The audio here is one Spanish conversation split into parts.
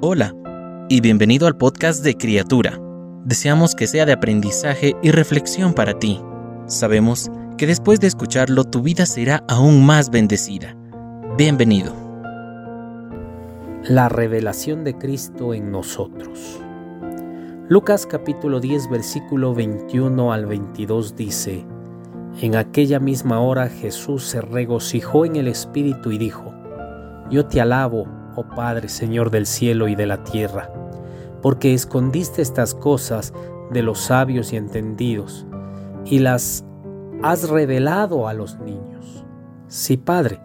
Hola y bienvenido al podcast de Criatura. Deseamos que sea de aprendizaje y reflexión para ti. Sabemos que después de escucharlo tu vida será aún más bendecida. Bienvenido. La revelación de Cristo en nosotros. Lucas capítulo 10 versículo 21 al 22 dice, En aquella misma hora Jesús se regocijó en el Espíritu y dijo, Yo te alabo, oh Padre, Señor del cielo y de la tierra, porque escondiste estas cosas de los sabios y entendidos, y las has revelado a los niños. Sí, Padre,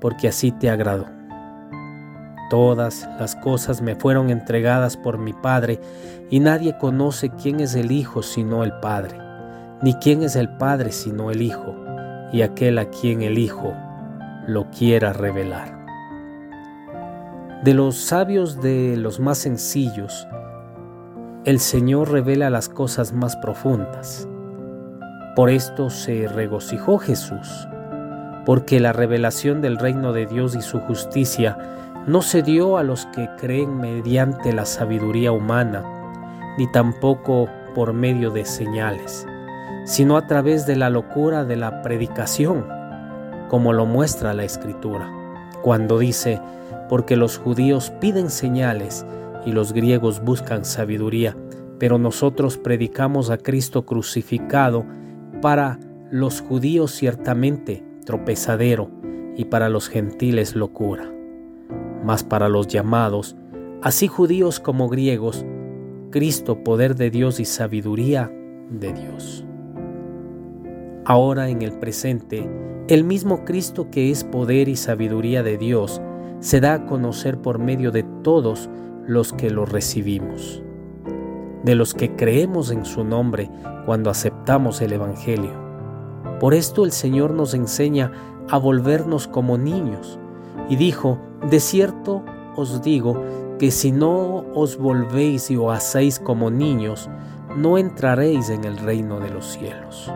porque así te agradó. Todas las cosas me fueron entregadas por mi Padre, y nadie conoce quién es el Hijo sino el Padre, ni quién es el Padre sino el Hijo, y aquel a quien el Hijo lo quiera revelar. De los sabios de los más sencillos, el Señor revela las cosas más profundas. Por esto se regocijó Jesús, porque la revelación del reino de Dios y su justicia no se dio a los que creen mediante la sabiduría humana, ni tampoco por medio de señales, sino a través de la locura de la predicación, como lo muestra la Escritura, cuando dice, porque los judíos piden señales y los griegos buscan sabiduría, pero nosotros predicamos a Cristo crucificado para los judíos ciertamente tropezadero y para los gentiles locura mas para los llamados, así judíos como griegos, Cristo poder de Dios y sabiduría de Dios. Ahora en el presente, el mismo Cristo que es poder y sabiduría de Dios, se da a conocer por medio de todos los que lo recibimos, de los que creemos en su nombre cuando aceptamos el Evangelio. Por esto el Señor nos enseña a volvernos como niños, y dijo, de cierto os digo que si no os volvéis y os hacéis como niños, no entraréis en el reino de los cielos.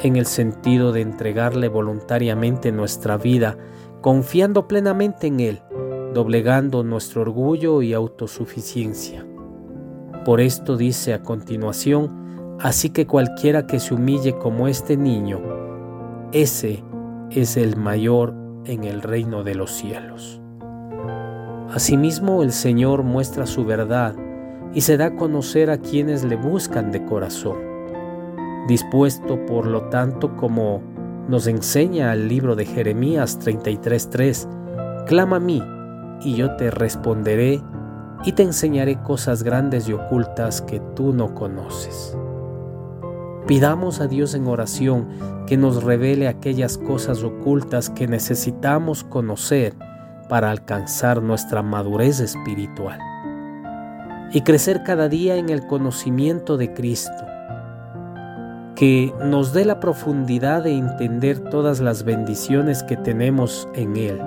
En el sentido de entregarle voluntariamente nuestra vida, confiando plenamente en Él, doblegando nuestro orgullo y autosuficiencia. Por esto dice a continuación, así que cualquiera que se humille como este niño, ese es el mayor en el reino de los cielos. Asimismo, el Señor muestra su verdad y se da a conocer a quienes le buscan de corazón. Dispuesto, por lo tanto, como nos enseña el libro de Jeremías 33:3, clama a mí y yo te responderé y te enseñaré cosas grandes y ocultas que tú no conoces. Pidamos a Dios en oración que nos revele aquellas cosas ocultas que necesitamos conocer para alcanzar nuestra madurez espiritual y crecer cada día en el conocimiento de Cristo, que nos dé la profundidad de entender todas las bendiciones que tenemos en Él,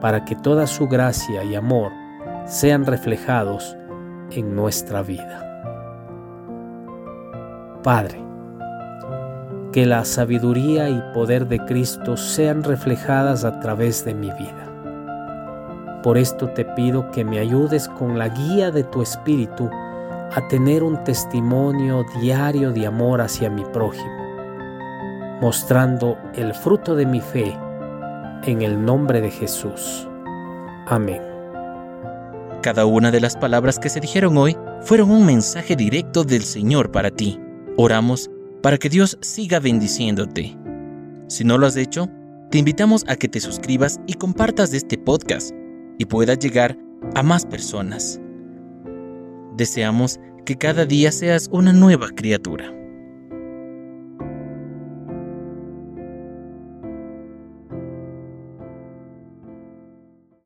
para que toda su gracia y amor sean reflejados en nuestra vida. Padre, que la sabiduría y poder de Cristo sean reflejadas a través de mi vida. Por esto te pido que me ayudes con la guía de tu Espíritu a tener un testimonio diario de amor hacia mi prójimo, mostrando el fruto de mi fe en el nombre de Jesús. Amén. Cada una de las palabras que se dijeron hoy fueron un mensaje directo del Señor para ti. Oramos para que Dios siga bendiciéndote. Si no lo has hecho, te invitamos a que te suscribas y compartas este podcast y pueda llegar a más personas. Deseamos que cada día seas una nueva criatura.